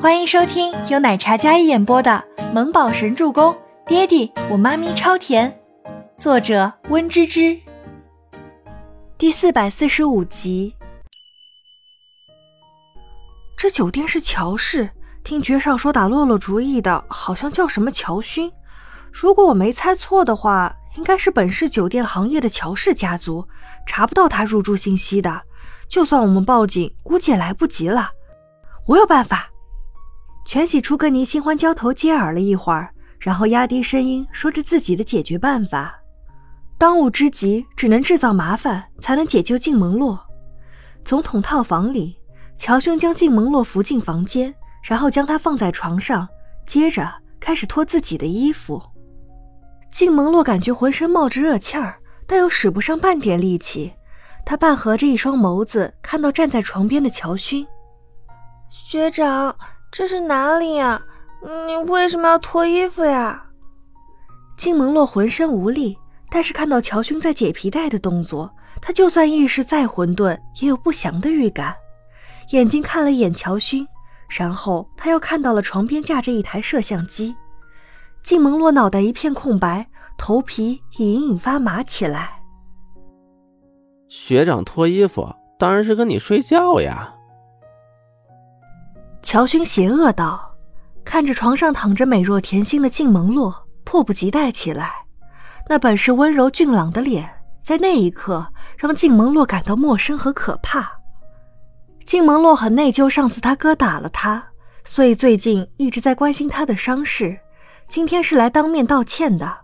欢迎收听由奶茶嘉一演播的《萌宝神助攻》，爹地我妈咪超甜，作者温芝芝。第四百四十五集。这酒店是乔氏，听爵少说打洛洛主意的，好像叫什么乔勋。如果我没猜错的话，应该是本市酒店行业的乔氏家族，查不到他入住信息的。就算我们报警，估计也来不及了。我有办法。全喜初跟倪新欢交头接耳了一会儿，然后压低声音说着自己的解决办法。当务之急，只能制造麻烦，才能解救静萌洛。总统套房里，乔兄将静萌洛扶进房间，然后将她放在床上，接着开始脱自己的衣服。静萌洛感觉浑身冒着热气儿，但又使不上半点力气。他半合着一双眸子，看到站在床边的乔勋。学长。这是哪里呀？你为什么要脱衣服呀？金蒙洛浑身无力，但是看到乔勋在解皮带的动作，他就算意识再混沌，也有不祥的预感。眼睛看了一眼乔勋，然后他又看到了床边架着一台摄像机。金蒙洛脑袋一片空白，头皮也隐隐发麻起来。学长脱衣服，当然是跟你睡觉呀。乔勋邪恶道：“看着床上躺着美若甜心的静萌洛，迫不及待起来。那本是温柔俊朗的脸，在那一刻让静萌洛感到陌生和可怕。静萌洛很内疚，上次他哥打了他，所以最近一直在关心他的伤势。今天是来当面道歉的。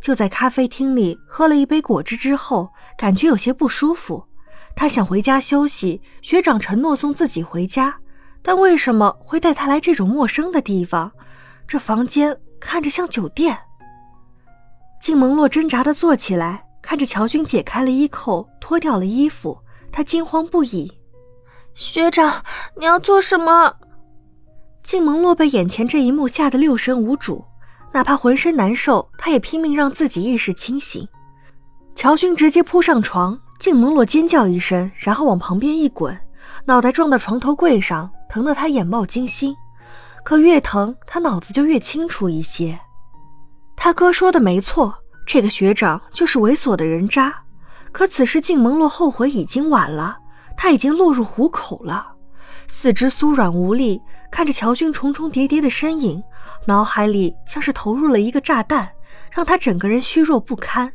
就在咖啡厅里喝了一杯果汁之后，感觉有些不舒服。他想回家休息，学长承诺送自己回家。”但为什么会带他来这种陌生的地方？这房间看着像酒店。静蒙洛挣扎的坐起来，看着乔军解开了衣扣，脱掉了衣服，他惊慌不已。学长，你要做什么？静蒙洛被眼前这一幕吓得六神无主，哪怕浑身难受，他也拼命让自己意识清醒。乔军直接扑上床，静蒙洛尖叫一声，然后往旁边一滚。脑袋撞到床头柜上，疼得他眼冒金星。可越疼，他脑子就越清楚一些。他哥说的没错，这个学长就是猥琐的人渣。可此时静萌洛后悔已经晚了，他已经落入虎口了，四肢酥软无力，看着乔勋重重叠叠的身影，脑海里像是投入了一个炸弹，让他整个人虚弱不堪。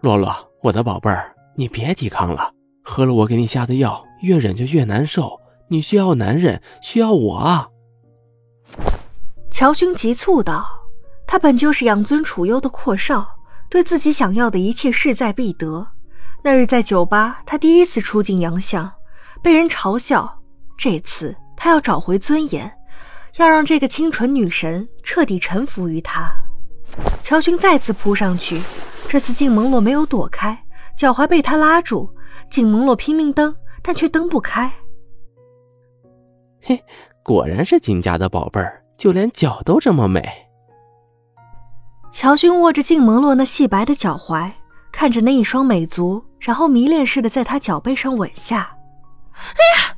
洛洛，我的宝贝儿，你别抵抗了。喝了我给你下的药，越忍就越难受。你需要男人，需要我啊！乔勋急促道：“他本就是养尊处优的阔少，对自己想要的一切势在必得。那日在酒吧，他第一次出镜洋相，被人嘲笑。这次他要找回尊严，要让这个清纯女神彻底臣服于他。”乔勋再次扑上去，这次静蒙洛没有躲开，脚踝被他拉住。景蒙洛拼命蹬，但却蹬不开。嘿，果然是金家的宝贝儿，就连脚都这么美。乔勋握着静萌洛那细白的脚踝，看着那一双美足，然后迷恋似的在她脚背上吻下。哎呀！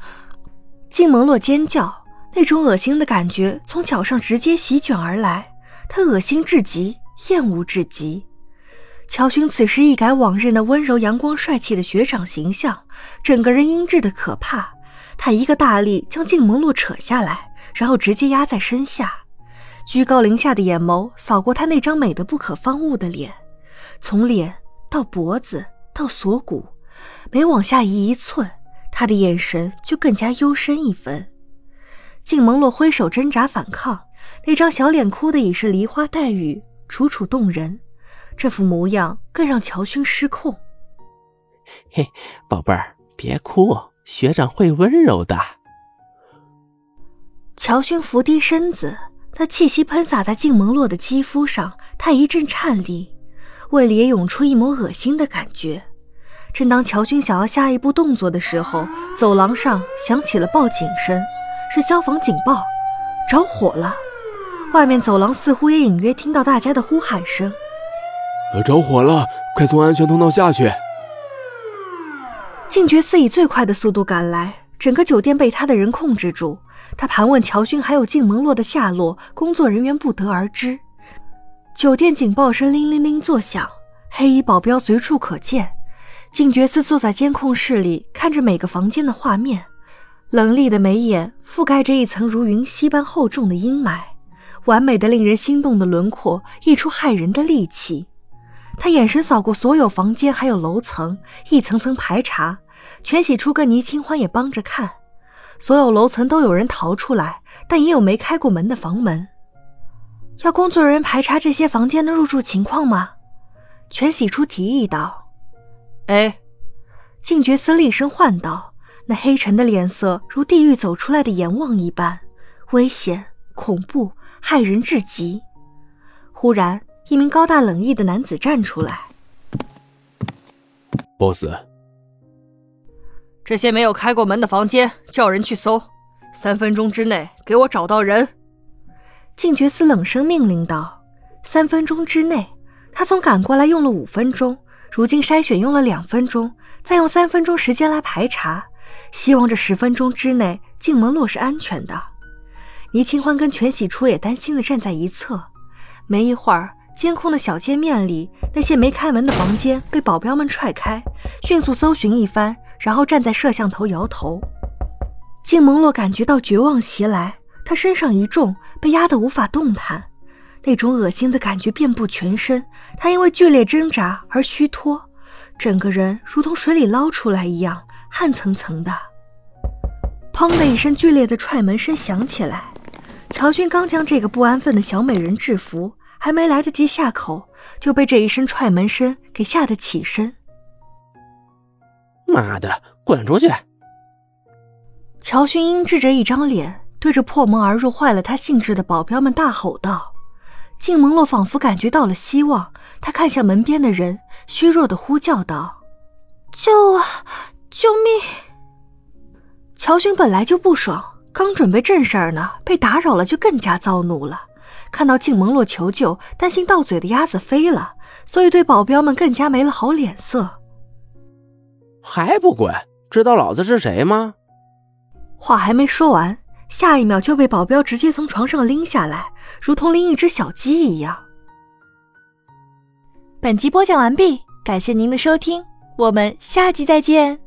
静萌洛尖叫，那种恶心的感觉从脚上直接席卷而来，她恶心至极，厌恶至极。乔勋此时一改往日那温柔、阳光、帅气的学长形象，整个人阴鸷的可怕。他一个大力将静萌洛扯下来，然后直接压在身下，居高临下的眼眸扫过他那张美得不可方物的脸，从脸到脖子到锁骨，每往下移一寸，他的眼神就更加幽深一分。静萌洛挥手挣扎反抗，那张小脸哭得已是梨花带雨，楚楚动人。这副模样更让乔勋失控。嘿，宝贝儿，别哭，学长会温柔的。乔勋伏低身子，那气息喷洒在静萌洛的肌肤上，他一阵颤栗，胃里也涌出一抹恶心的感觉。正当乔勋想要下一步动作的时候，走廊上响起了报警声，是消防警报，着火了。外面走廊似乎也隐约听到大家的呼喊声。着火了！快从安全通道下去！静觉寺以最快的速度赶来，整个酒店被他的人控制住，他盘问乔勋还有静蒙洛的下落，工作人员不得而知。酒店警报声铃铃铃作响，黑衣保镖随处可见。警觉司坐在监控室里，看着每个房间的画面，冷厉的眉眼覆盖着一层如云溪般厚重的阴霾，完美的令人心动的轮廓溢出骇人的戾气。他眼神扫过所有房间，还有楼层，一层层排查。全喜初跟倪清欢也帮着看，所有楼层都有人逃出来，但也有没开过门的房门。要工作人员排查这些房间的入住情况吗？全喜初提议道。哎，静觉司厉声唤道，那黑沉的脸色如地狱走出来的阎王一般，危险、恐怖、骇人至极。忽然，一名高大冷毅的男子站出来：“boss。”这些没有开过门的房间，叫人去搜，三分钟之内给我找到人。静觉司冷声命令道：“三分钟之内。”他从赶过来用了五分钟，如今筛选用了两分钟，再用三分钟时间来排查，希望这十分钟之内静门洛是安全的。倪清欢跟全喜初也担心的站在一侧。没一会儿，监控的小界面里那些没开门的房间被保镖们踹开，迅速搜寻一番。然后站在摄像头摇头，静蒙洛感觉到绝望袭来，他身上一重，被压得无法动弹，那种恶心的感觉遍布全身，他因为剧烈挣扎而虚脱，整个人如同水里捞出来一样，汗层层的。砰的一声剧烈的踹门声响起来，乔勋刚将这个不安分的小美人制服，还没来得及下口，就被这一声踹门声给吓得起身。妈的，滚出去！乔勋英制着一张脸，对着破门而入、坏了他兴致的保镖们大吼道：“静蒙洛仿佛感觉到了希望，他看向门边的人，虚弱的呼叫道：‘救啊！救命！’乔勋本来就不爽，刚准备正事儿呢，被打扰了，就更加躁怒了。看到静蒙洛求救，担心到嘴的鸭子飞了，所以对保镖们更加没了好脸色。”还不滚！知道老子是谁吗？话还没说完，下一秒就被保镖直接从床上拎下来，如同拎一只小鸡一样。本集播讲完毕，感谢您的收听，我们下集再见。